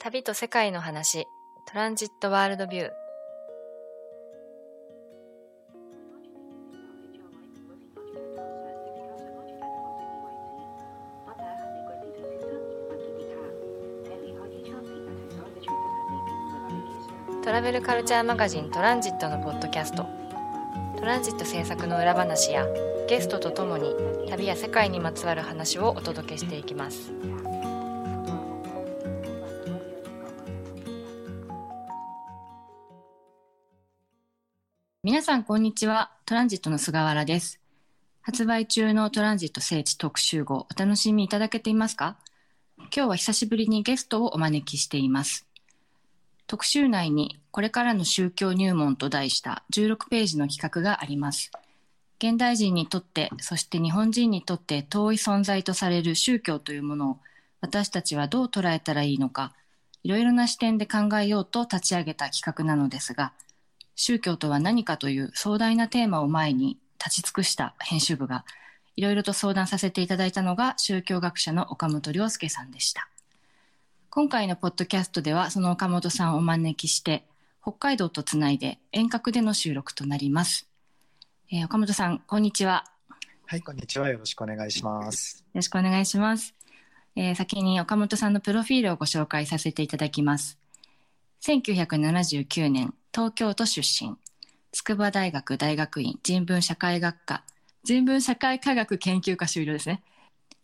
旅と世界の話。トランジットワールドビュー。トラベルカルチャーマガジントランジットのポッドキャスト。トランジット制作の裏話やゲストとともに旅や世界にまつわる話をお届けしていきます。さんこんにちは。トランジットの菅原です。発売中のトランジット聖地特集号お楽しみいただけていますか？今日は久しぶりにゲストをお招きしています。特集内にこれからの宗教入門と題した16ページの企画があります。現代人にとってそして日本人にとって遠い存在とされる宗教というものを私たちはどう捉えたらいいのかいろいろな視点で考えようと立ち上げた企画なのですが宗教とは何かという壮大なテーマを前に立ち尽くした編集部がいろいろと相談させていただいたのが宗教学者の岡本亮介さんでした今回のポッドキャストではその岡本さんをお招きして北海道とつないで遠隔での収録となります、えー岡本さんこんにちははい、こんにちは。よろしくお願いします。よろしくお願いします。えー先に岡本さんのプロフィールをご紹介させていただきます。1979年、東京都出身。筑波大学大学院人文社会学科、人文社会科学研究科修了ですね。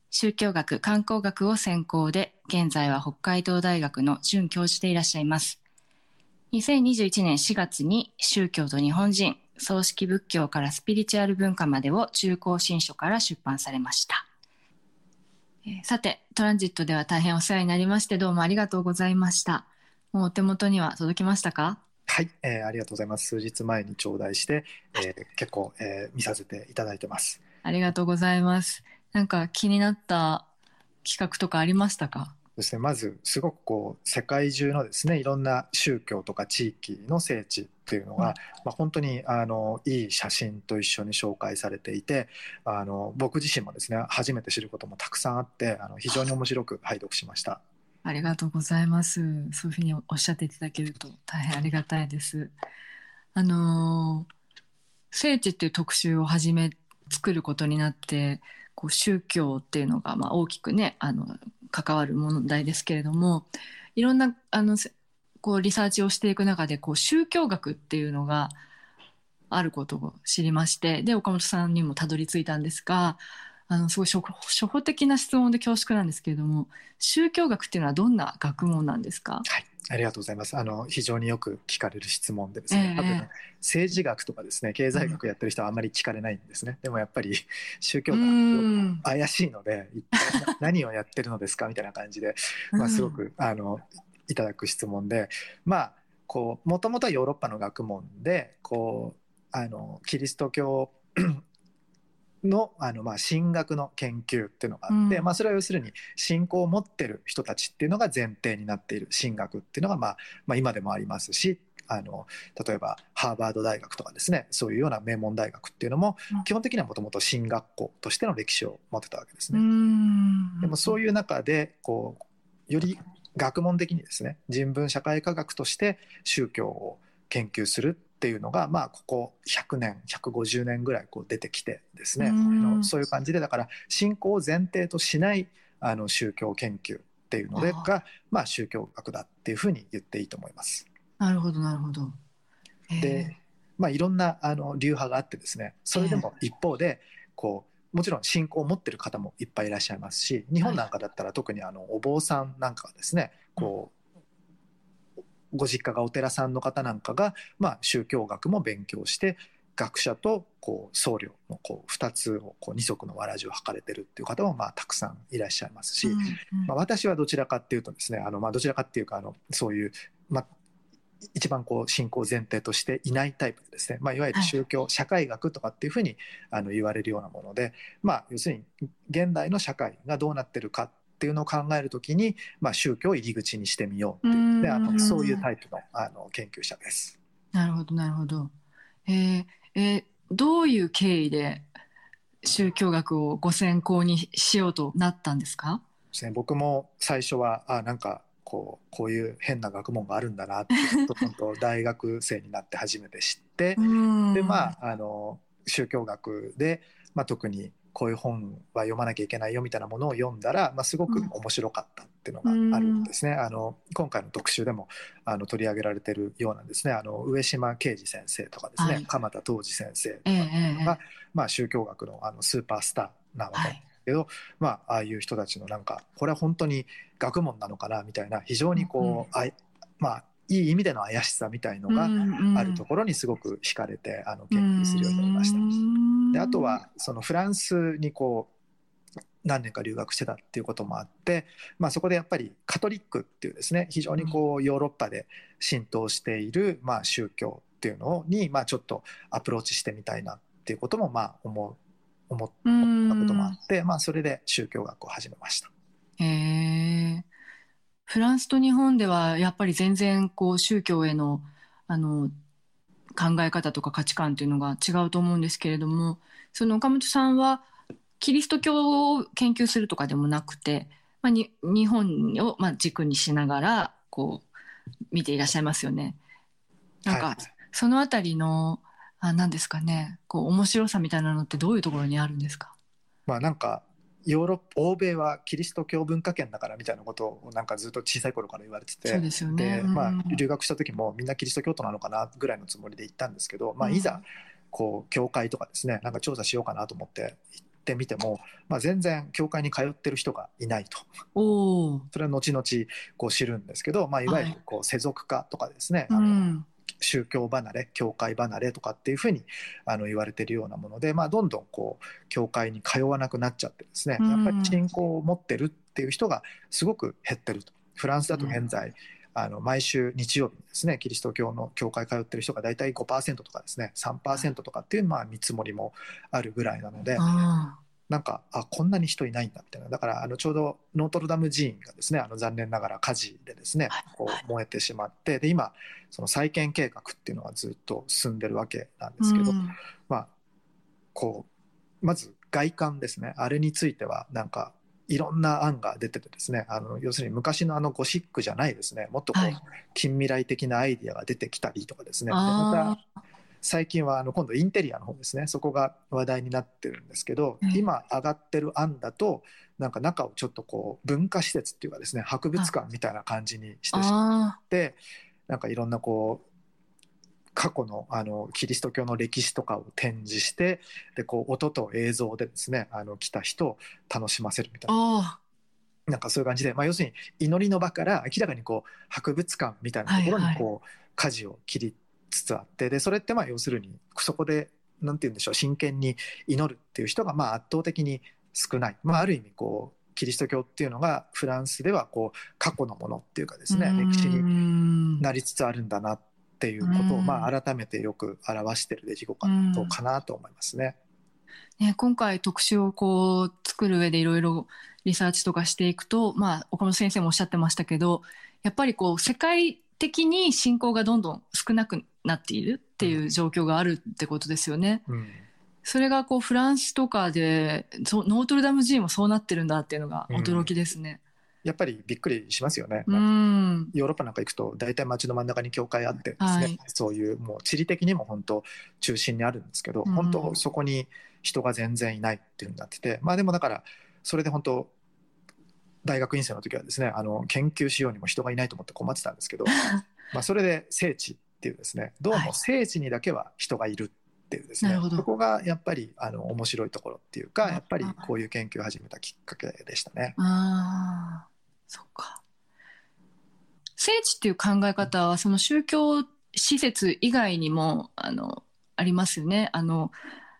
宗教学、観光学を専攻で、現在は北海道大学の准教授でいらっしゃいます。2021年4月に宗教と日本人、葬式仏教からスピリチュアル文化までを中高新書から出版されました。さて、トランジットでは大変お世話になりまして、どうもありがとうございました。もうお手元には届きましたか？はい、えーありがとうございます。数日前に頂戴して、えー結構、えー見させていただいてます。ありがとうございます。なんか気になった企画とかありましたか？ですね、まず、すごくこう、世界中のですね、いろんな宗教とか地域の聖地っていうのが、うんまあ、本当に、あの、いい写真と一緒に紹介されていて、あの、僕自身もですね、初めて知ることもたくさんあって、あの、非常に面白く拝読しました。ありがとうございます。そういうふうにおっしゃっていただけると大変ありがたいです。あのー聖地っていう特集を始め、作ることになって、こう宗教っていうのがまあ大きくね、あの、関わる問題ですけれども、いろんな、あの、こうリサーチをしていく中で、こう宗教学っていうのがあることを知りまして、で、岡本さんにもたどり着いたんですが、あの、すごい初歩初歩的な質問で恐縮なんですけれども、宗教学っていうのはどんな学問なんですか？はい、ありがとうございます。あの、非常によく聞かれる質問でですね、ええ。多分、政治学とかですね、経済学やってる人はあんまり聞かれないんですね。でもやっぱり、宗教う学ん怪しいので、一体な何をやってるのですかみたいな感じで、まあ、すごく、あの、いただく質問で、まあ、こう、もともとはヨーロッパの学問で、こう、あの、キリスト教の、あの、まあ、神学の研究っていうのがあって、うん。まあ、それは要するに、信仰を持ってる人たちっていうのが前提になっている。神学っていうのが、まあ、まあ、今でもありますし、あの、例えば、ハーバード大学とかですね、そういうような名門大学っていうのもうん、基本的にはもともと神学校としての歴史を持ってたわけですうね。ん。でもそういういう中で、こう、より学問的にですね、人文社会科学として宗教を研究するっていうのが、まあ、ここ100年、150年ぐらいこう出てきてですね、そういう感じで、だから信仰を前提としないあの宗教研究っていうのが、まあ、宗教学だっていうふうに言っていいと思います。なるほど、なるほど。えー。で、まあ、いろんなあの流派があってですね、それでも一方で、こう、もちろん信仰を持ってる方もいっぱいいらっしゃいますし、日本なんかだったら特にあのお坊さんなんかはですね、こう、ご実家がお寺さんの方なんかが、まあ、宗教学も勉強して、学者とこう僧侶のこう2つをこう二足のわらじを履かれてるっていう方もまあたくさんいらっしゃいますし、うんうんまあ、私はどちらかっていうとですね、あの、まあ、どちらかっていうか、あの、そういう、まあ、一番こう、信仰を前提としていないタイプでですね、まあ、いわゆる宗教、社会学とかっていうふうに、あの、言われるようなもので、まあ、要するに、現代の社会がどうなってるかっていうのを考えるときに、まあ、宗教を入り口にしてみようっていう、であのそういうタイプの、あの、研究者です。なるほど、なるほど。えーえーどういう経緯で宗教学をご専攻にしようとなったんですか？ですね。僕も最初はあなんかこうこういう変な学問があるんだなって本当大学生になって初めて知って。でまああの宗教学で、まあ、特にこういう本は読まなきゃいけないよみたいなものを読んだら、まあ、すごく面白かったっていうのがあるんですね。あの今回の特集でもあの取り上げられてるようなんですね。あの上島啓二先生とかですね、はい、鎌田東司先生とかが、えー、まあ、宗教学のあのスーパースターなわけですけど、はい、まあ、ああいう人たちのなんかこれは本当に学問なのかなみたいな非常にこう、うん、あまあいい意味での怪しさみたいのがあるところにすごく惹かれてあの研究するようになりました。であとはそのフランスにこう何年か留学してたっていうこともあって、まあ、そこでやっぱりカトリックっていうですね非常にこうヨーロッパで浸透しているまあ宗教っていうのにまあちょっとアプローチしてみたいなっていうこともまあ思う思ったこともあって、まあ、それで宗教学を始めました。へーフランスと日本ではやっぱり全然こう宗教へのあの考え方とか価値観っていうのが違うと思うんですけれどもその岡本さんはキリスト教を研究するとかでもなくて、まあ、に日本をまあ軸にしながらこう見ていらっしゃいますよね。なんか、そのあたりのあ何ですかねこう面白さみたいなのってどういうところにあるんですか？まあなんかヨーロッ欧米はキリスト教文化圏だからみたいなことをなんかずっと小さい頃から言われてて。そうですよね、うん、まあ、留学した時もみんなキリスト教徒なのかなぐらいのつもりで行ったんですけど、まあ、いざこう教会とかですねなんか調査しようかなと思って行ってみても、まあ、全然教会に通ってる人がいないと。それは後々こう知るんですけど、まあ、いわゆるこう世俗化とかですね、はい、あの宗教離れ教会離れとかっていうふうにあの言われてるようなもので、まあ、どんどんこう教会に通わなくなっちゃってですね。やっぱり信仰を持ってるっていう人がすごく減ってると。フランスだと現在、あの毎週日曜日にですねキリスト教の教会通ってる人が大体5%とかですね3%とかっていうまあ見積もりもあるぐらいなのでなんかあこんなに人いないんだみたいな。だからあのちょうどノートルダム寺院がですねあの残念ながら火事でですねこう燃えてしまってで今その再建計画っていうのはずっと進んでるわけなんですけど、うん、まあこうまず外観ですね。あれについてはなんかいろんな案が出ててですねあの要するに昔のあのゴシックじゃないですね。もっとこう、近未来的なアイディアが出てきたりとかですね。また最近はあの今度インテリアの方ですね。そこが話題になってるんですけど、うん、今上がってる案だとなんか中をちょっとこう文化施設っていうかですね博物館みたいな感じにしてしまってなんかいろんなこう過去のあのキリスト教の歴史とかを展示してでこう音と映像でですねあの来た人を楽しませるみたいな。なんかそういう感じで、まあ、要するに祈りの場から明らかにこう博物館みたいなところにこう舵を切りつつあってでそれってまあ要するにそこで何て言うんでしょう真剣に祈るっていう人がまあ圧倒的に少ない、まあ、ある意味こうキリスト教っていうのがフランスではこう過去のものっていうかですね歴史になりつつあるんだなっていうことをまあ改めてよく表している出来事かなと思いますね。ね、今回特集をこう作る上でいろいろリサーチとかしていくと、まあ、岡本先生もおっしゃってましたけどやっぱりこう世界的に信仰がどんどん少なくなっているっていう状況があるってことですよね。うん、それがこうフランスとかでノートルダム寺院もそうなってるんだっていうのが驚きですね。うん、やっぱりびっくりしますよね、まあ、ヨーロッパなんか行くと大体街の真ん中に教会あってですね、はい、そういうもう地理的にも本当中心にあるんですけど、うん、本当そこに人が全然いないっていうふうになってて。まあでもだからそれで本当大学院生の時はですねあの研究しようにも人がいないと思って困ってたんですけど まあそれで聖地っていうですねどうも聖地にだけは人がいるっていうですね、はい、そこがやっぱりあの面白いところっていうかやっぱりこういう研究を始めたきっかけでしたね。あそっか。聖地っていう考え方はその宗教施設以外にもあのありますよね。あの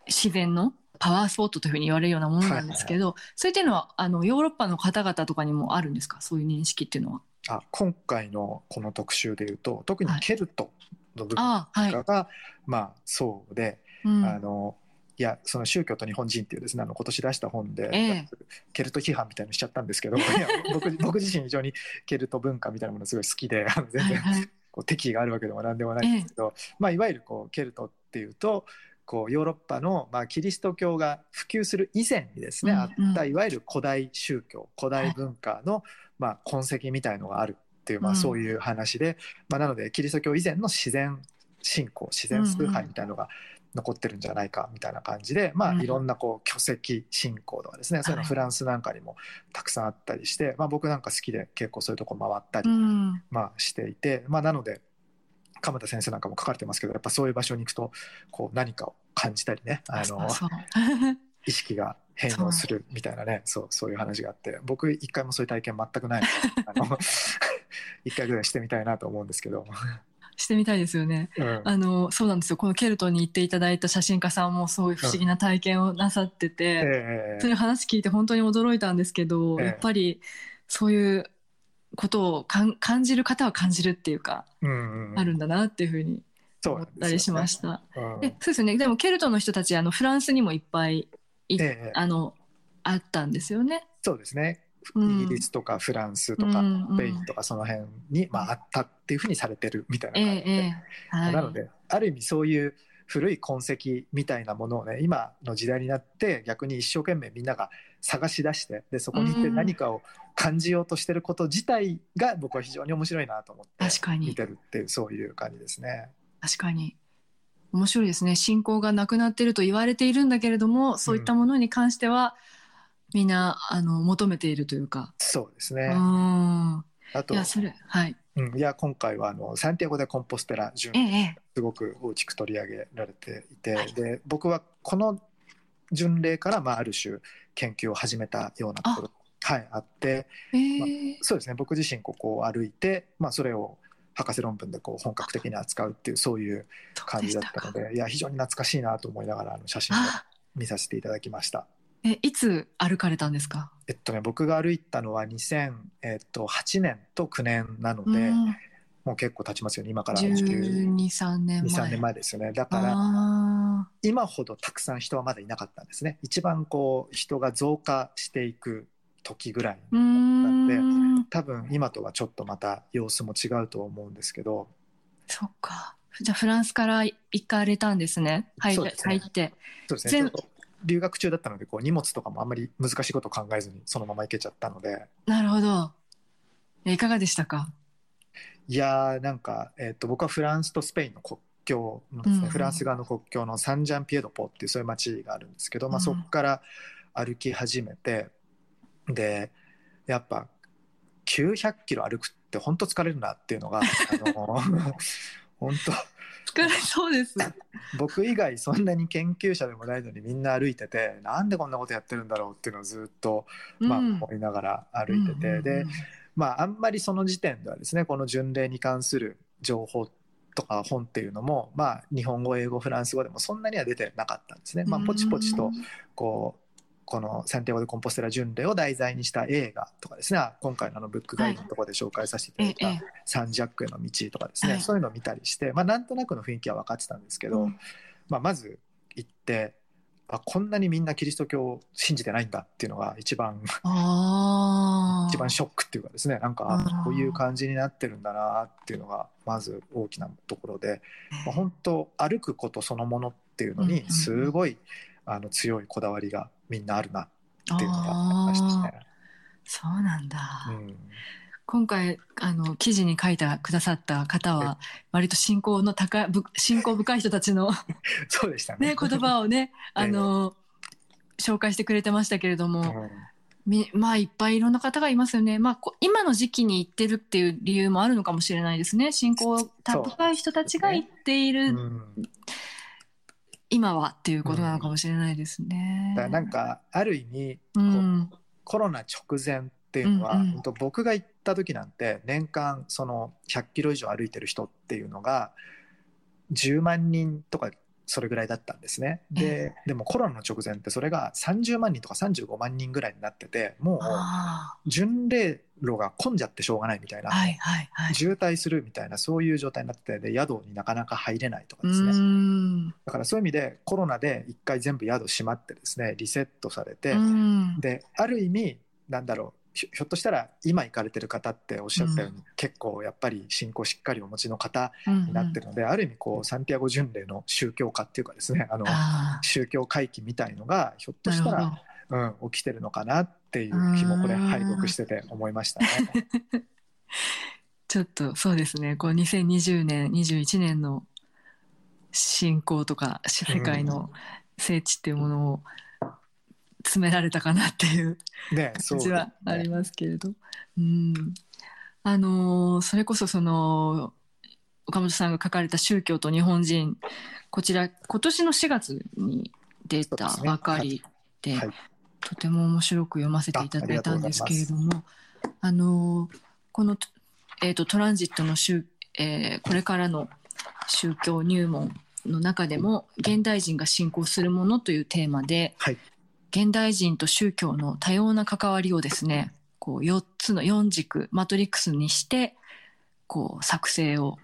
自然のパワースポットというふうに言われるようなものなんですけど、はいはい、そういったのはあのヨーロッパの方々とかにもあるんですか？そういう認識っていうのは。あ今回のこの特集でいうと特にケルトの部分とかが、はい、まあそうで、うん、あのいやその宗教と日本人っていうですねあの今年出した本で、えー、ケルト批判みたいにしちゃったんですけど 僕僕自身非常にケルト文化みたいなものすごい好きで 全然、はいはい、こう敵意があるわけでも何でもないんですけど、えー、まあ、いわゆるこうケルトっていうとこうヨーロッパの、まあ、キリスト教が普及する以前にですね、うんあったいわゆる古代宗教古代文化の、まあ、痕跡みたいのがあるっていう、まあ、うん。そういう話で、まあ、なのでキリスト教以前の自然信仰自然崇拝みたいのが残ってるんじゃないかみたいな感じで、まあ、うん。いろんなこう巨石信仰とかですね、そういうのはい。フランスなんかにもたくさんあったりして、まあ、僕なんか好きで結構そういうとこ回ったりうん。まあ、していて、まあ、なので鎌田先生なんかも書かれてますけどやっぱそういう場所に行くとこう何かを感じたりねあの 意識が変容するみたいなねそうそういう話があって僕一回もそういう体験全くない 一回ぐらいしてみたいなと思うんですけど、してみたいですよね。うん。あのそうなんですよ。このケルトに行っていただいた写真家さんもそういう不思議な体験をなさってて、え。そういう話聞いて本当に驚いたんですけど、ええ。やっぱりそういうことをかん感じる方は感じるっていうか、うんうんうん。あるんだなっていうふうにそう思ったりしました。た、うん。でそうですよね。でもケルトの人たちあのフランスにもいっぱいい、ええ。あのあったんですよね。そうですね。うん。イギリスとかフランスとかスペインとかその辺に、まあ、あったっていうふうにされてるみたいなえ感じで、えええはい、なのである意味そういう古い痕跡みたいなものをね今の時代になって逆に一生懸命みんなが探し出してでそこに行って何かを感じようとしてること自体が僕は非常に面白いなと思って確かに見てるっていうそういう感じですね。確かに面白いですね信仰がなくなってると言われているんだけれどもそういったものに関しては、みんなあの求めているというか。うそうですね。んあといやそれはい。うん、いや今回はあのサンティアゴ・でコンポステラ巡えええすごく大きく取り上げられていて、はいで僕はこの巡礼から、まあ、ある種研究を始めたようなところはい、あってえええそうですね。僕自身ここを歩いて、まあ、それを博士論文でこう本格的に扱うっていうそういう感じだったのでいや非常に懐かしいなと思いながらあの写真をあ見させていただきました。えいつ歩かれたんですか？えっとね、僕が歩いたのは2008年と9年なので、うん。もう結構経ちますよね今から12、12 3年前。3年前ですよね。だからあ。今ほどたくさん人はまだいなかったんですね。一番こう人が増加していく時ぐらいーうーん多分今とはちょっとまた様子も違うと思うんですけどそっか。じゃあフランスから行かれたんですね。入れそうですね入って。そうですね留学中だったのでこう荷物とかもあんまり難しいことを考えずにそのまま行けちゃったのでなるほど。えいかがでしたか？いやーなんか、えっと僕はフランスとスペインの国境のですね、うんフランス側の国境のサンジャンピエドポっていうそういう街があるんですけど、まあ、うんそこから歩き始めてでやっぱ900キロ歩くって本当疲れるなっていうのがあの 本当。疲れそうです。僕以外そんなに研究者でもないのにみんな歩いててなんでこんなことやってるんだろうっていうのをずっと、まあ、うん思いながら歩いてて、うんうんでまああんまりその時点ではですねこの巡礼に関する情報とか本っていうのも、まあ、日本語英語フランス語でもそんなには出てなかったんですね。まあ、ポチポチとこうこのサンティアゴ・でコンポステラ巡礼を題材にした映画とかですね。今回のあのブックガイドのところで紹介させていただいたサンジャックへの道とかですね、はい。そういうのを見たりして、まあ、なんとなくの雰囲気は分かってたんですけど、うん。まあ、まず行ってあこんなにみんなキリスト教を信じてないんだっていうのが一番。一番ショックっていうかですね。なんかこういう感じになってるんだなっていうのがまず大きなところで、まあ、本当歩くことそのものっていうのにすごいあの強いこだわりがみんなあるなっていうのがありましたね。そうなんだ。うん今回あの記事に書いてくださった方は割と信仰の高いぶ信仰深い人たちの、そうでしたね。ね、言葉をね あの、紹介してくれてましたけれども、うんみまあいっぱいいろんな方がいますよね。まあこ今の時期に行ってるっていう理由もあるのかもしれないですね。信仰高い人たちが行っている、うん今はっていうことなのかもしれないですね。だからなんかある意味うんコロナ直前っていうのは、うんうん僕が行った時なんて年間その100キロ以上歩いてる人っていうのが10万人とかそれぐらいだったんですね。ででもコロナの直前ってそれが30万人とか35万人ぐらいになっててもうあ巡礼路が混んじゃってしょうがないみたいな、あはいはいはい。渋滞するみたいなそういう状態になっててで宿になかなか入れないとかうですね。だからそういう意味でコロナで一回全部宿閉まってですねリセットされて、うんである意味なんだろうひひょっとしたら今行かれてる方っておっしゃったように、結構やっぱり信仰しっかりお持ちの方になってるので、ある意味こうサンティアゴ巡礼の宗教化っていうかですねあのあ宗教回帰みたいのがひょっとしたら、うん、起きてるのかなっていう気もこれうん拝読してて思いましたね。ちょっとそうですね。こう2020年21年の信仰とか世界の聖地っていうものを詰められたかなっていう感じはありますけれど、うん。あのーそれこそその岡本さんが書かれた「宗教と日本人」こちら今年の4月に出たばかりではい。とても面白く読ませていただいたんですけれどもあのーこの、えー、とトランジットの宗、えーこれからの宗教入門の中でも現代人が信仰するものというテーマで、はい現代人と宗教の多様な関わりをですねこう4つの4軸マトリックスにしてこう作成を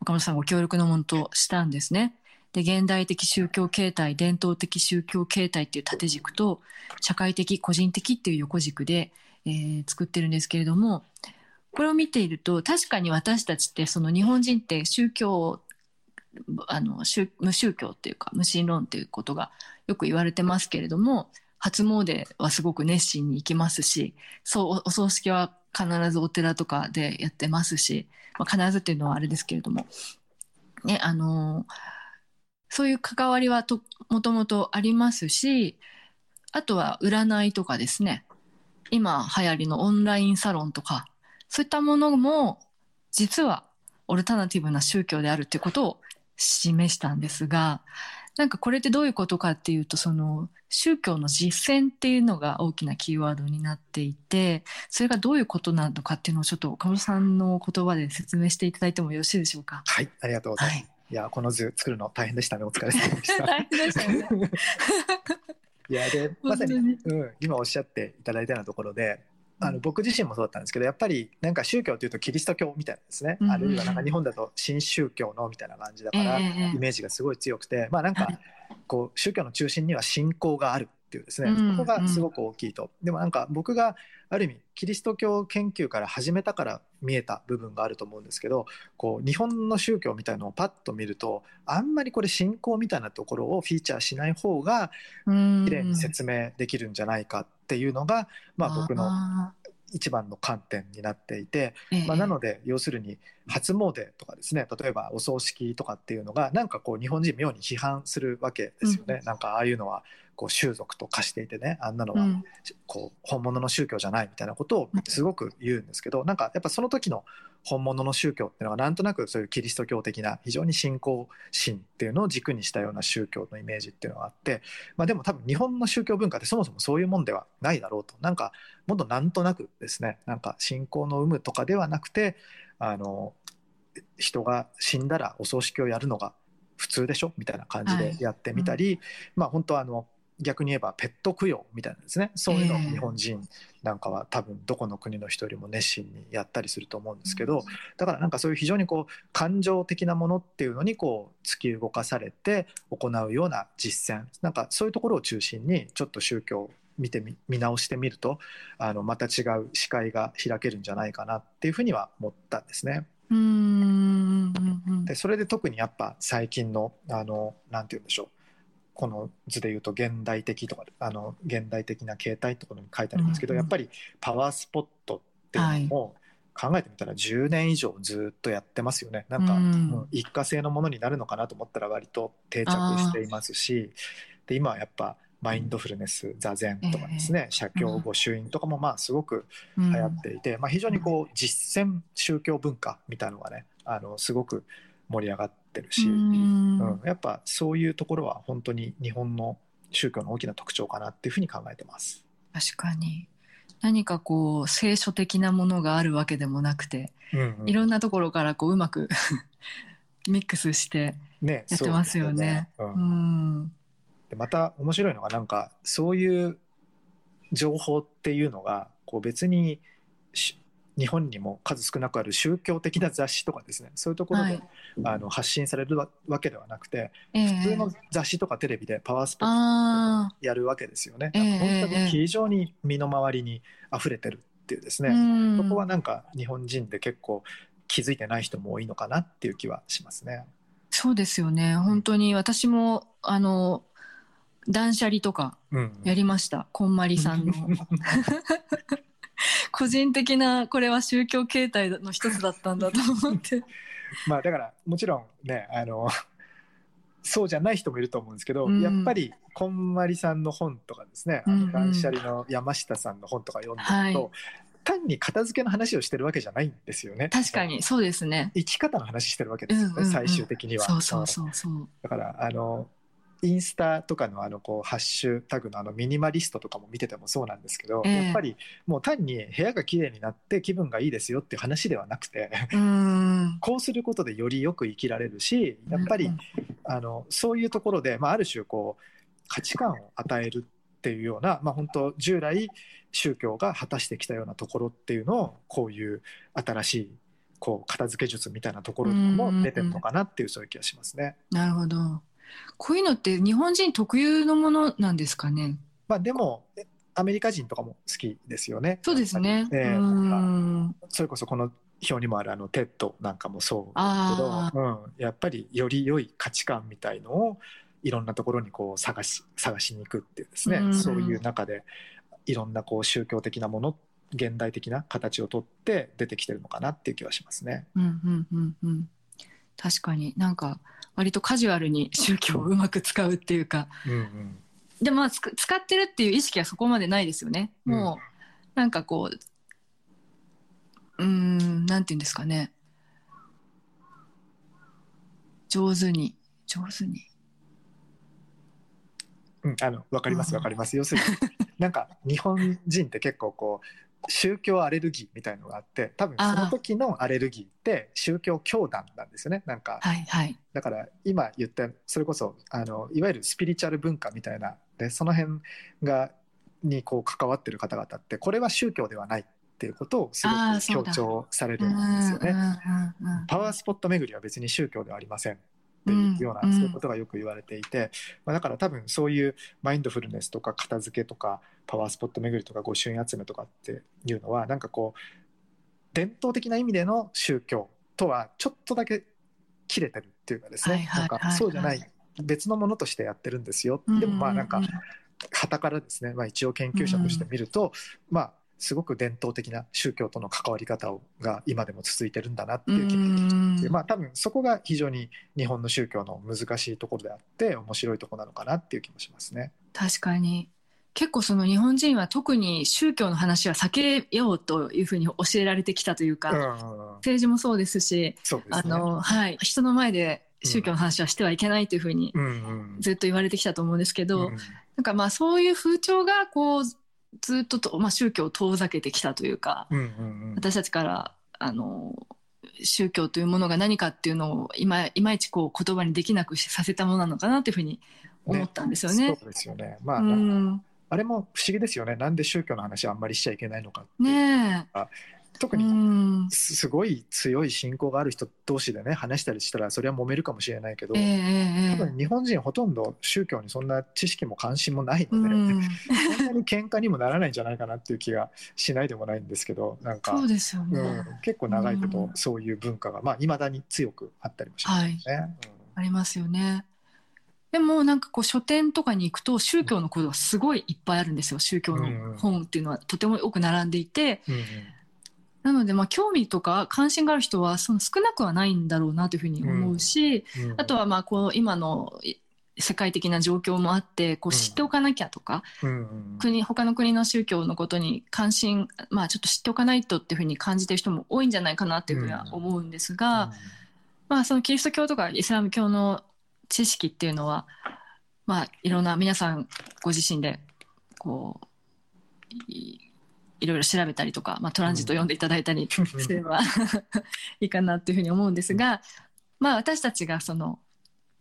岡本さんご協力のものとしたんですね。で現代的宗教形態伝統的宗教形態っていう縦軸と社会的個人的っていう横軸で、えー作ってるんですけれどもこれを見ていると確かに私たちってその日本人って宗教あの無宗教っていうか無神論っていうことがよく言われてますけれども初詣はすごく熱心に行きますしそうお葬式は必ずお寺とかでやってますし、まあ、必ずっていうのはあれですけれども、ねあのそういう関わりはともともとありますしあとは占いとかですね。今流行りのオンラインサロンとかそういったものも実はオルタナティブな宗教であるっていうことを示したんですがなんかこれってどういうことかっていうとその宗教の実践っていうのが大きなキーワードになっていてそれがどういうことなのかっていうのをちょっと岡本さんの言葉で説明していただいてもよろしいでしょうか？はい、ありがとうございます。はいい、や、この図作るの大変でしたね。お疲れ様でした。大変でしたよね。いや、で、まさに、本うん、今おっしゃっていただいたようなところで。あの僕自身もそうだったんですけどやっぱりなんか宗教というとキリスト教みたいなんですね、うんうんあるいはなんか日本だと新宗教のみたいな感じだから、ええイメージがすごい強くてまあなんかはい。こう宗教の中心には信仰があるっていうですね、うんそこがすごく大きいと、でもなんか僕がある意味キリスト教研究から始めたから見えた部分があると思うんですけどこう日本の宗教みたいのをパッと見るとあんまりこれ信仰みたいなところをフィーチャーしない方がうん。綺麗に説明できるんじゃないかっていうのが、まあ、僕のあ一番の観点になっていて、まあ、なので要するに初詣とかですね例えばお葬式とかっていうのがなんかこう日本人妙に批判するわけですよね、なんかああいうのはこう習俗と化していてねあんなのはうん。こう本物の宗教じゃないみたいなことをすごく言うんですけどなんかやっぱその時の本物の宗教っていうのはなんとなくそういうキリスト教的な非常に信仰心っていうのを軸にしたような宗教のイメージっていうのがあって、まあ、でも多分日本の宗教文化ってそもそもそういうもんではないだろうと。なんかもっとなんとなくですねなんか信仰の有無とかではなくてあの人が死んだらお葬式をやるのが普通でしょみたいな感じでやってみたり、まあ本当はあの逆に言えばペット供養みたいなですね。そういうのをええ日本人なんかは多分どこの国の人よりも熱心にやったりすると思うんですけどだからなんかそういう非常にこう感情的なものっていうのにこう突き動かされて行うような実践。なんかそういうところを中心にちょっと宗教を見てみ見直してみるとあのまた違う視界が開けるんじゃないかなっていうふうには思ったんですね。うーん。でそれで特にやっぱ最近のあのなんて言うんでしょうこの図で言うと現代的とかあの現代的な形態ってところに書いてありますけど、うんうんやっぱりパワースポットっていうのも考えてみたら10年以上ずっとやってますよね。なんか、うん。うん一過性のものになるのかなと思ったら割と定着していますしで今はやっぱマインドフルネス座禅とかですね、写経御朱印とかもまあすごくうん流行っていて、まあ、非常にこう実践宗教文化みたいなのがねあのすごく盛り上がってるし、ううん。んやっぱそういうところは本当に日本の宗教の大きな特徴かなっていうふうに考えてます。確かに。何かこう聖書的なものがあるわけでもなくて、うんうん。いろんなところからこううまく ミックスしてね、やってますよね。そうですよね。ううんん。でまた面白いのがなんかそういう情報っていうのがこう別にし日本にも数少なくある宗教的な雑誌とかですねそういうところで、はいあの発信されるわわけではなくてええ普通の雑誌とかテレビでパワースポットあやるわけですよね。ええ本当ええに非常に身の回りに溢れてるっっていうですね、うんそこはなんか日本人で結構気づいてない人も多いのかなっていう気はしますね。そうですよね。本当に私も、あの、断捨離とかうん、やりました。こんまりさんの。個人的な、これは宗教形態の一つだったんだと思って。まあだからもちろんねあのそうじゃない人もいると思うんですけど、うんやっぱりこんまりさんの本とかですね、あの断捨離の山下さんの本とか読んでると、はい単に片付けの話をしてるわけじゃないんですよね。確かに、そうですね。生き方の話してるわけですよね、うんうんうん最終的には。そうそうそうそう。だからあのインスタとかのあのこうハッシュタグのあのミニマリストとかも見ててもそうなんですけど、ええやっぱりもう単に部屋が綺麗になって気分がいいですよっていう話ではなくて。こうすることでよりよく生きられるしやっぱり、うんあのそういうところで、まあ、ある種こう価値観を与えるっていうような、まあ、本当従来宗教が果たしてきたようなところっていうのをこういう新しいこう片付け術みたいなところも出てるのかなっていうそういう気がしますね。なるほど。こういうのって日本人特有のものなんですかね？まあ、でもえアメリカ人とかも好きですよね。そうですね。えー。それこそこの表にもあるあのテッドなんかもそうですあけど、うん、やっぱりより良い価値観みたいのをいろんなところにこう探し探しに行くっていうですね、うんそういう中でいろんなこう宗教的なもの現代的な形をとって出てきてるのかなっていう気はしますね。うんうんうんうん。確かになんか割とカジュアルに宗教をうまく使うっていうか。うんうんでまあ使ってるっていう意識はそこまでないですよね。もう、なんかこううーんなんて言うんですかね上手に上手にうん、あのわかりますうんわかります。要するになんか日本人って結構こう宗教アレルギーみたいのがあって多分その時のアレルギーって宗教教団なんですよね。なんかはいはい。だから今言ったそれこそあのいわゆるスピリチュアル文化みたいなでその辺がにこう関わってる方々ってこれは宗教ではないっていうことをすごく強調されるうんんですよね。パワースポット巡りは別に宗教ではありませんっていうような、うん。そういうことがよく言われていて、まあ、だから多分そういうマインドフルネスとか片付けとかパワースポット巡りとか御朱印集めとかっていうのはなんかこう伝統的な意味での宗教とはちょっとだけ切れてるっていうかですね、んかそうじゃない別のものとしてやってるんですよ、でもまあなんかうう傍からですね、まあ、一応研究者として見ると、まあすごく伝統的な宗教との関わり方をが今でも続いてるんだなっていう気がうんでまあ多分そこが非常に日本の宗教の難しいところであって面白いところなのかなっていう気もしますね。確かに結構その日本人は特に宗教の話は避けようというふうに教えられてきたというか、うん、政治もそうですしね。あの、はい、人の前で宗教の話はしてはいけないというふうにうんうん。ずっと言われてきたと思うんですけど、うんなんかまあそういう風潮がこうずっとと、まあ、宗教を遠ざけてきたというか、うんうんうん。私たちからあの宗教というものが何かっていうのを今いまいちこう言葉にできなくさせたものなのかなというふうに思ったんですよね。そうですよね。まあ、うんあれも不思議ですよね。なんで宗教の話あんまりしちゃいけないのかってね特にん、すすごい強い信仰がある人同士でね話したりしたらそれは揉めるかもしれないけど、ええええ多分日本人ほとんど宗教にそんな知識も関心もないうので、ん、そんなに喧嘩にもならないんじゃないかなっていう気がしないでもないんですけどなんかそうですよね。うん、結構長いことうんそういう文化がまあ未だに強くあったりもしますね。ありますよね。でもなんかこう書店とかに行くと宗教のことがすごいいっぱいあるんですよ。宗教の本っていうのはとても多く並んでいて、うんうん。なのでまあ興味とか関心がある人はその少なくはないんだろうなというふうに思うし、うんうん。あとはまあこう今のい世界的な状況もあってこううん。知っておかなきゃとか、国他の国の宗教のことに関心まあちょっと知っておかないとっていうふうに感じてる人も多いんじゃないかなっていうふうには思うんですが、まあそのキリスト教とかイスラム教の知識っていうのはまあいろんな皆さんご自身でこういいろいろ調べたりとか、まあ、トランジット読んでいただいたりすればいいかなっていうふうに思うんですが、まあ私たちがその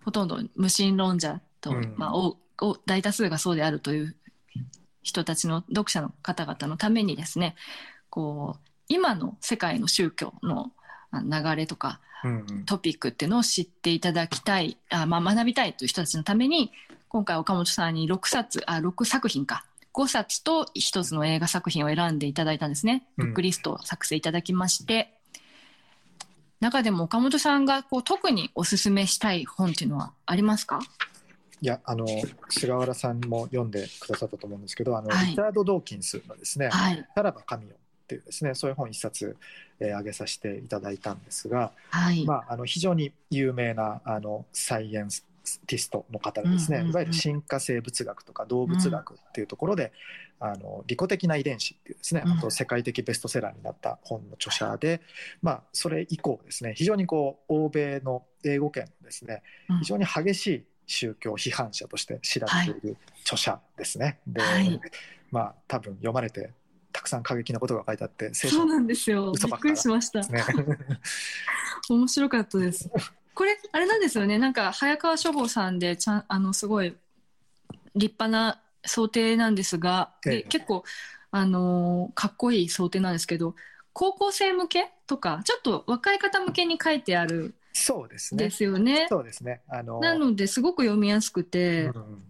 ほとんど無神論者と、うん。まあ、おお大多数がそうであるという人たちの読者の方々のためにですねこう今の世界の宗教のあ流れとかうんうんトピックっていうのを知っていただきたいあ、まあ、学びたいという人たちのために今回岡本さんに6冊あ6作品か。5冊と1つの映画作品を選んでいただいたんですね。うん。ブックリストを作成いただきまして、中でも岡本さんがこう特におすすめしたい本っていうのはありますか？いやあの菅原さんも読んでくださったと思うんですけどあの、はい。リチャード・ドーキンスのですねはい。「さらば神よ」っていうですねそういう本一冊、えげさせていただいたんですが、はい。まあ、あの非常に有名なあのサイエンティストの方でですね、うんうんうんいわゆる進化生物学とか動物学っていうところで、あの利己的な遺伝子っていうですね、うん。あと世界的ベストセラーになった本の著者で、まあ、それ以降ですね非常にこう欧米の英語圏のですねうん。非常に激しい宗教批判者として知られている著者ですね。で、はい。まあ多分読まれてたくさん過激なことが書いてあってそうなんですよ。びっくりしました。面白かったです。これあれなんですよね。なんか早川書房さんでちゃんあのすごい立派な想定なんですが、ええで結構あのーかっこいい想定なんですけど、高校生向けとかちょっと若い方向けに書いてあるそうですね。ですよね。そうですね。あのなのですごく読みやすくて、うん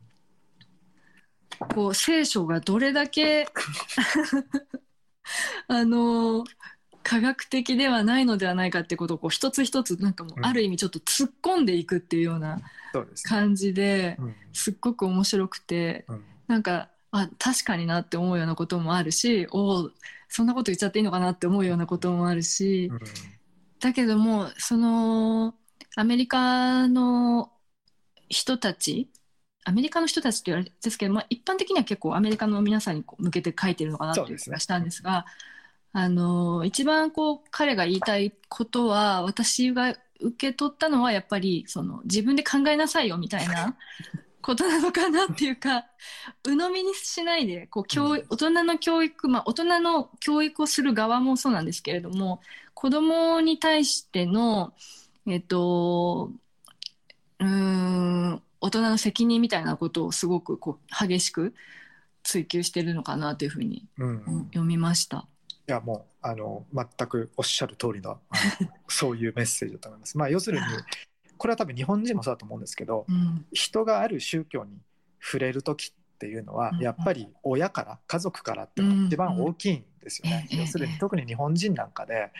こう聖書がどれだけ あの科学的ではないのではないかってことをこう一つ一つなんかもううん。ある意味ちょっと突っ込んでいくっていうような。感じでうん。すっごく面白くてうん。なんかあ確かになって思うようなこともあるしおおそんなこと言っちゃっていいのかなって思うようなこともあるし、うん。だけどもそのアメリカの人たちアメリカの人たちって言われですけど、まあ、一般的には結構アメリカの皆さんにこう向けて書いてるのかなという気がしたんですがあの一番こう彼が言いたいことは私が受け取ったのはやっぱりその自分で考えなさいよみたいな ことなのかなっていうか鵜呑みにしないでこう教育大人の教育、まあ、大人の教育をする側もそうなんですけれども子供に対しての、えっと、うーん、大人の責任みたいなことをすごくこう激しく追求してるのかなというふうにうんうん読みました。いやもうあの全くおっしゃる通りの そういうメッセージだと思います。まあ要するにこれは多分日本人もそうだと思うんですけどうん、人がある宗教に触れる時っていうのはうんやっぱり親から家族からって一番大きいんですよね。うん要するにええ特に日本人なんかで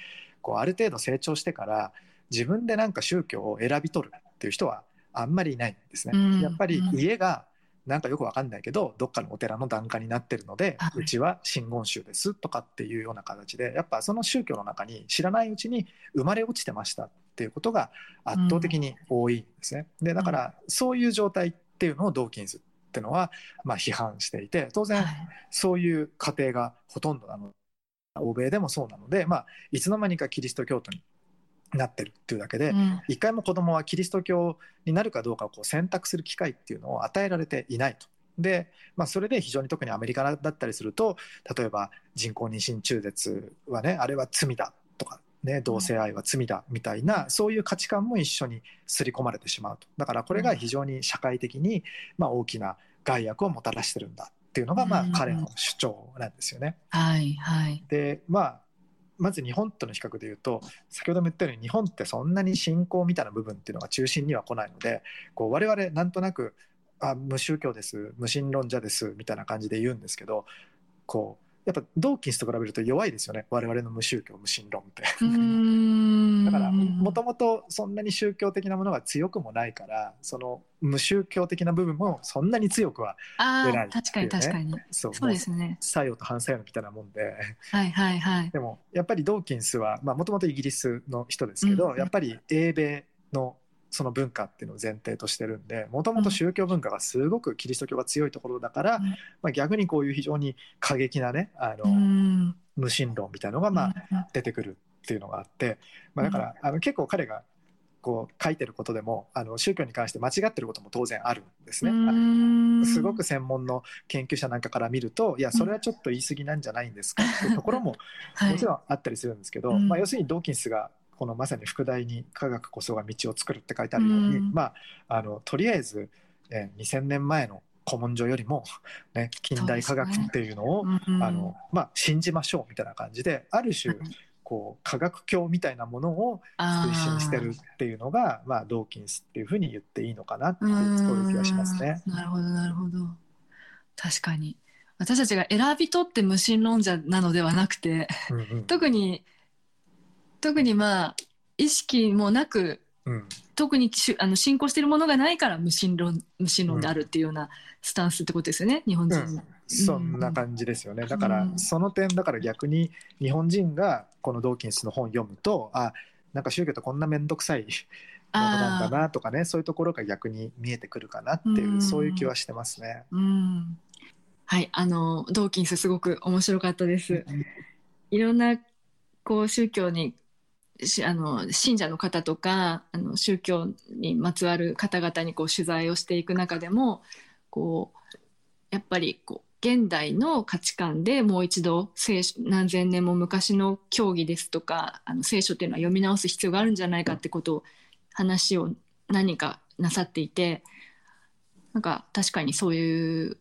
こうある程度成長してから自分でなんか宗教を選び取るっていう人はあんまりいないんですね。うん。やっぱり家がなんかよくわかんないけどどっかのお寺の檀家になってるので、はいうちは真言宗ですとかっていうような形でやっぱその宗教の中に知らないうちに生まれ落ちてましたっていうことが圧倒的に多いんですね。でだからそういう状態っていうのをドーキンズっていうのはまあ批判していて当然はい。そういう家庭がほとんどなの欧米でもそうなので、まあ、いつの間にかキリスト教徒になってるっていうだけで、うん。一回も子供はキリスト教になるかどうかをこう選択する機会っていうのを与えられていないと。で、まあ、それで非常に特にアメリカだったりすると例えば人工妊娠中絶はねあれは罪だとか、ね、同性愛は罪だみたいな、そういう価値観も一緒に刷り込まれてしまうと。だからこれが非常に社会的に、まあ、大きな害悪をもたらしてるんだっていうのが、まあうん、彼の主張なんですよね。はいはい。でまあまず日本との比較で言うと先ほども言ったように日本ってそんなに信仰みたいな部分っていうのが中心には来ないのでこう我々なんとなくあ無宗教です無神論者ですみたいな感じで言うんですけどこうやっぱドーキンスと比べると弱いですよね。我々の無宗教無神論って。だからもともとそんなに宗教的なものが強くもないからその無宗教的な部分もそんなに強くはあ出ないー確かに確かに。そうそうですね。作用と反作用みたいなもんで。はいはいはい。でもやっぱりドーキンスはもともとイギリスの人ですけど、うん。やっぱり英米のその文化っていうのを前提としてるんでもともと宗教文化がすごくキリスト教が強いところだから、うん。まあ、逆にこういう非常に過激なねあの、うん。無神論みたいなのがまあうん。出てくるっていうのがあって、まあ、だから、あの結構彼がこう書いてることでもあの宗教に関して間違ってることも当然あるんですね。すごく専門の研究者なんかから見るといやそれはちょっと言い過ぎなんじゃないんですかっていうところもはい。もちろんあったりするんですけど、うん。まあ、要するにドーキンスがこのまさに副題に「科学こそが道を作る」って書いてあるように、うん。まあ、あのとりあえず、えー2000年前の古文書よりも、ね、近代科学っていうのをうんあのまあ、信じましょうみたいな感じである種はいこう科学教みたいなものを推進してるっていうのがまあ、ドーキンスっていうふうに言っていいのかなっていうそういう気がしますね。うんなるほどなるほど。確かに。私たちが選び取って無神論者なのではなくてうんうん。特に特にまあ意識もなくうん特にしあの信仰しているものがないから無神論無神論であるっていうようなスタンスってことですよね、日本人の。そんな感じですよね。だからうんその点だから逆に日本人がこのドーキンスの本を読むとあなんか宗教ってこんな面倒くさいものなんだなとかねそういうところが逆に見えてくるかなっていううんそういう気はしてますね。うんはい、あのドーキンスすごく面白かったです。いろんなこう宗教にしあの信者の方とかあの宗教にまつわる方々にこう取材をしていく中でもこうやっぱりこう現代の価値観でもう一度何千年も昔の教義ですとかあの聖書っていうのは読み直す必要があるんじゃないかってことを話を何かなさっていてなんか確かにそういう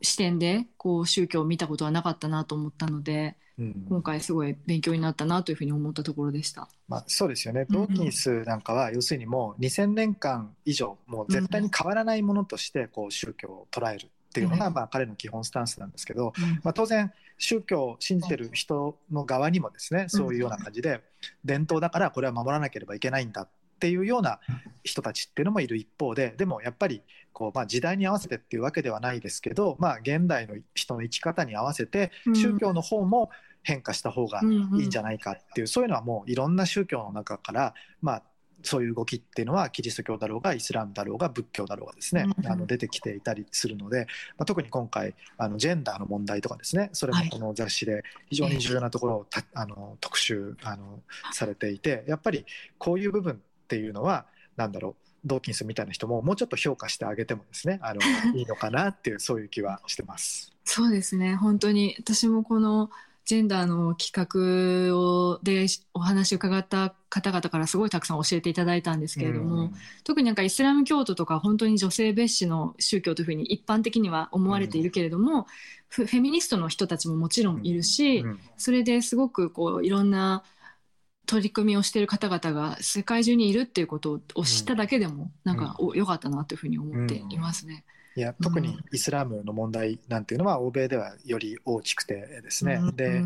視点でこう宗教を見たことはなかったなと思ったのでうん。今回すごい勉強になったなというふうに思ったところでした。まあ、そうですよね、うんドーキンスなんかは要するにもう2000年間以上もう絶対に変わらないものとしてこう宗教を捉えるっていうのがうん。まあ彼の基本スタンスなんですけど、うん。まあ、当然宗教を信じてる人の側にもですねそういうような感じで伝統だからこれは守らなければいけないんだっていうような人たちっていうのもいる一方ででもやっぱりこう、まあ、時代に合わせてっていうわけではないですけど、まあ、現代の人の生き方に合わせてうん。宗教の方も変化した方がいいんじゃないかっていう、そういうのはもういろんな宗教の中から、まあ、そういう動きっていうのはキリスト教だろうがイスラムだろうが仏教だろうがですね、うんあの出てきていたりするので、まあ、特に今回あのジェンダーの問題とかですねそれもこの雑誌で非常に重要なところをたあの特集あのされていてやっぱりこういう部分っていうのはなんだろうドーキンスみたいな人ももうちょっと評価してあげてもですねあの いいのかなっていうそういう気はしてます。そうですね。本当に私もこのジェンダーの企画をでお話を伺った方々からすごいたくさん教えていただいたんですけれども、うん特になんかイスラム教徒とか本当に女性蔑視の宗教というふうに一般的には思われているけれども、フフェミニストの人たちももちろんいるし、うんそれですごくこういろんな取り組みをしている方々が世界中にいるっていうことを知っただけでも、なんかお良かったなというふうに思っていますね。いや特にイスラムの問題なんていうのは欧米ではより大きくてですね、うん。で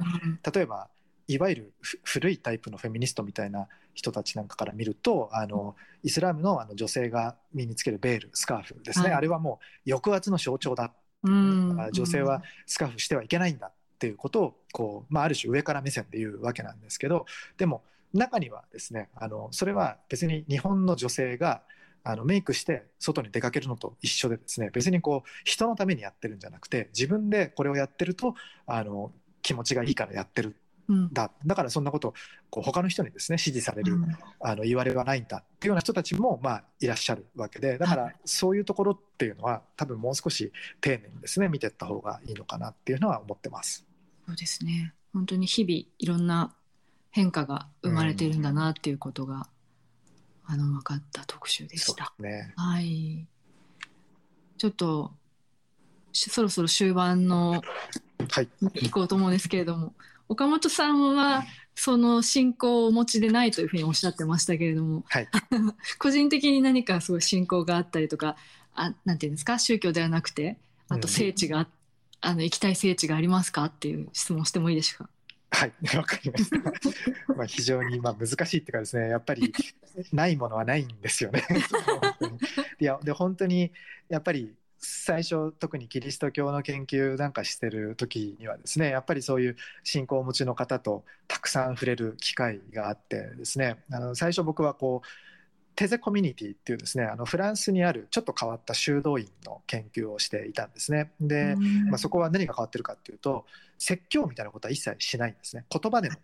例えばいわゆるふ古いタイプのフェミニストみたいな人たちなんかから見るとあのイスラムのあの女性が身につけるベールスカーフですね、はい。あれはもう抑圧の象徴だ。女性はスカーフしてはいけないんだっていうことをこう、まあ、ある種上から目線で言うわけなんですけどでも中にはですねあのそれは別に日本の女性があのメイクして外に出かけるのと一緒でですね別にこう人のためにやってるんじゃなくて自分でこれをやってるとあの気持ちがいいからやってるうんんだ。だからそんなことをこう他の人にですね支持される、うん。あの言われはないんだっていうような人たちもまあいらっしゃるわけでだかはらそういうところっていうのは多分もう少し丁寧にですね見ていった方がいいのかなっていうのは思ってます。そうですね。本当に日々いろんな変化が生まれてるんだなっていうことが、あの分かった特集でした。ね。はいちょっとしそろそろ終盤のはい。行こうと思うんですけれども岡本さんはその信仰をお持ちでないというふうにおっしゃってましたけれどもはい。個人的に何かすごい信仰があったりとかあなんていうんですか？宗教ではなくてあと聖地が、あの行きたい聖地がありますか？っていう質問してもいいでしょうか？はい。わかりました。まあ非常にまあ難しいっていうかですね、やっぱりないものはないんですよね。本当にいや、で、本当にやっぱり最初特にキリスト教の研究なんかしてる時にはですねやっぱりそういう信仰をお持ちの方とたくさん触れる機会があってですねあの最初僕はこうテゼコミュニティっていうですねあのフランスにあるちょっと変わった修道院の研究をしていたんですね。で、まあ、そこは何が変わってるかっていうと説教みたいなことは一切しないんですね。言葉での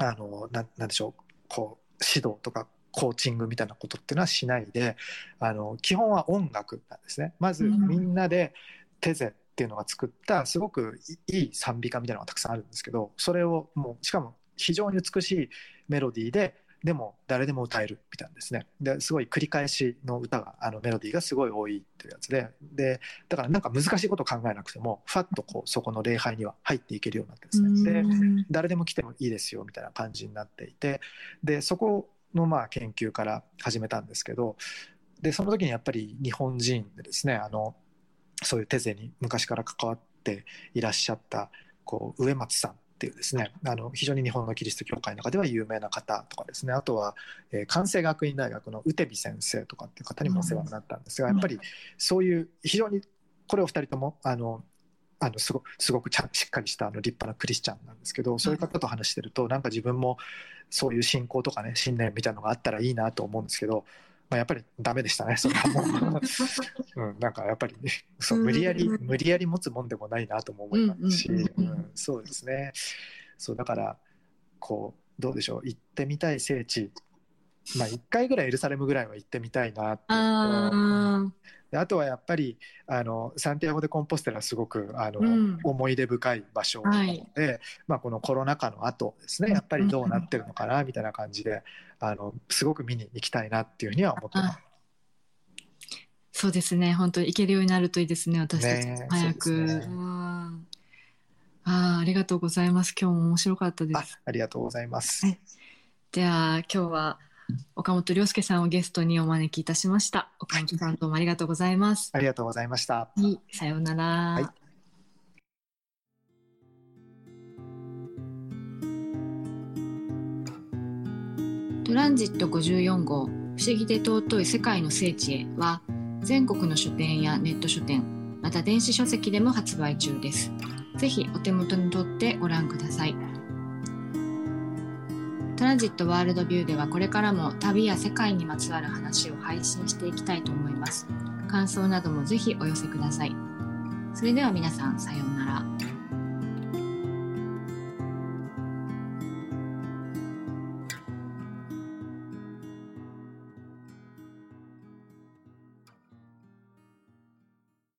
あのななんでしょうこう指導とかコーチングみたいなことっていうのはしないであの基本は音楽なんですね。まずみんなでテゼっていうのが作ったすごくいい賛美歌みたいなのがたくさんあるんですけどそれをもうしかも非常に美しいメロディーででも誰でも歌えるみたいなんですね。ですごい繰り返しの歌があのメロディーがすごい多いっていうやつで。でだからなんか難しいことを考えなくてもファッとこうそこの礼拝には入っていけるようになってですね。で誰でも来てもいいですよみたいな感じになっていて。でそこのまあ研究から始めたんですけどでその時にやっぱり日本人でですねあのそういうテゼに昔から関わってっていらっしゃったこう植松さんっていうですねあの非常に日本のキリスト教会の中では有名な方とかですねあとは、えー、関西学院大学の宇手美先生とかっていう方にもお世話になったんですが、やっぱりそういう非常にこれお二人ともあのあのすごすごくちゃしっかりしたあの立派なクリスチャンなんですけどそういう方と話してるとなんか自分もそういう信仰とかね信念みたいなのがあったらいいなと思うんですけど、まあ、やっぱりダメでしたねそれはもう、うん、なんかやっぱりそう無理やり無理やり持つもんでもないなとも思いますし、うん、そうですね。そうだからこうどうでしょう行ってみたい聖地まあ1回ぐらいエルサレムぐらいは行ってみたいなってああとはやっぱりあのサンティアゴ・でコンポステラすごくあの、うん、思い出深い場所なので、はい、まあ、このコロナ禍の後ですねやっぱりどうなってるのかなみたいな感じであのすごく見に行きたいなっていうふうには思ってます。そうですね。本当に行けるようになるといいですね私たち、ね、早く。ね、あ。ありがとうございます。今日も面白かったです。ありがとうございます、はい、では今日は岡本亮介さんをゲストにお招きいたしました。岡本さんどうもありがとうございます。ありがとうございました。はい、さようなら。はいトランジット54号不思議で尊い世界の聖地へは全国の書店やネット書店また電子書籍でも発売中です。ぜひお手元に取ってご覧ください。トランジットワールドビューではこれからも旅や世界にまつわる話を配信していきたいと思います。感想などもぜひお寄せください。それでは皆さんさようなら。